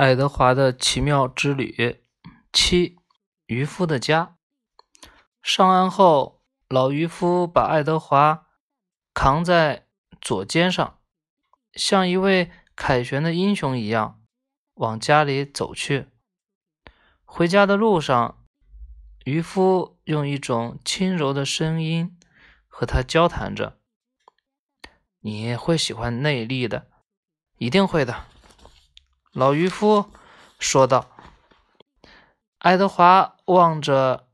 爱德华的奇妙之旅七渔夫的家。上岸后，老渔夫把爱德华扛在左肩上，像一位凯旋的英雄一样往家里走去。回家的路上，渔夫用一种轻柔的声音和他交谈着：“你会喜欢内力的，一定会的。”老渔夫说道：“爱德华望着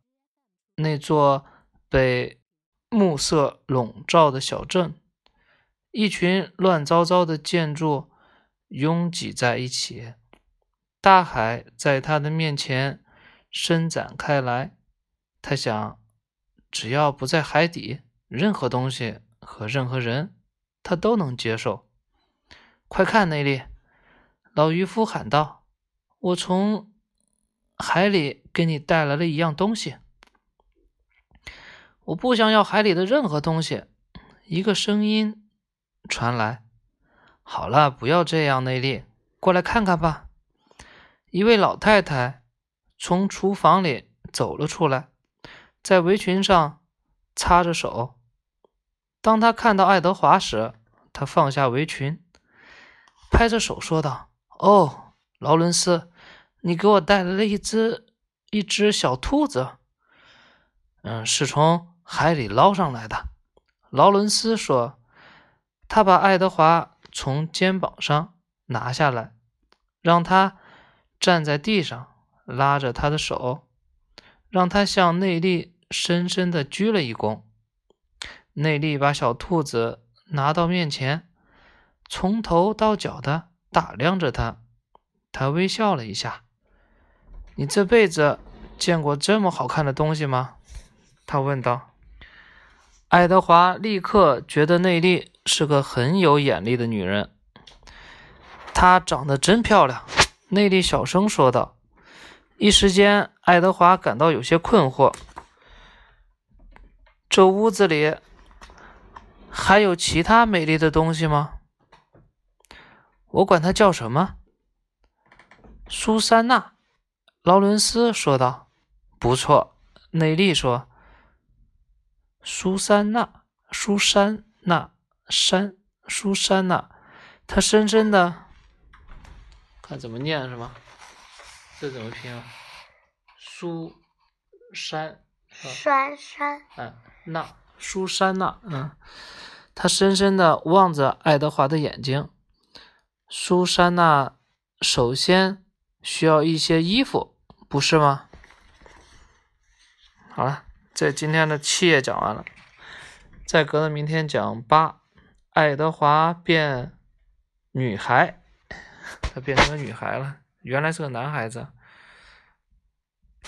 那座被暮色笼罩的小镇，一群乱糟糟的建筑拥挤在一起，大海在他的面前伸展开来。他想，只要不在海底，任何东西和任何人，他都能接受。快看，那里！”老渔夫喊道：“我从海里给你带来了一样东西。我不想要海里的任何东西。”一个声音传来：“好了，不要这样，内利，过来看看吧。”一位老太太从厨房里走了出来，在围裙上擦着手。当她看到爱德华时，她放下围裙，拍着手说道。哦，劳伦斯，你给我带来了一只一只小兔子。嗯，是从海里捞上来的。劳伦斯说，他把爱德华从肩膀上拿下来，让他站在地上，拉着他的手，让他向内力深深的鞠了一躬。内力把小兔子拿到面前，从头到脚的。打量着他，他微笑了一下。“你这辈子见过这么好看的东西吗？”他问道。爱德华立刻觉得内利是个很有眼力的女人。她长得真漂亮，内利小声说道。一时间，爱德华感到有些困惑。这屋子里还有其他美丽的东西吗？我管她叫什么？苏珊娜，劳伦斯说道。不错，内利说。苏珊娜，苏珊娜，珊，苏珊娜。她深深的，看怎么念是吗？这怎么拼啊？苏珊。珊珊。嗯，娜，苏珊娜。嗯，她深深的望着爱德华的眼睛。苏珊娜首先需要一些衣服，不是吗？好了，这今天的七页讲完了，再隔着明天讲八。爱德华变女孩，她变成了女孩了，原来是个男孩子。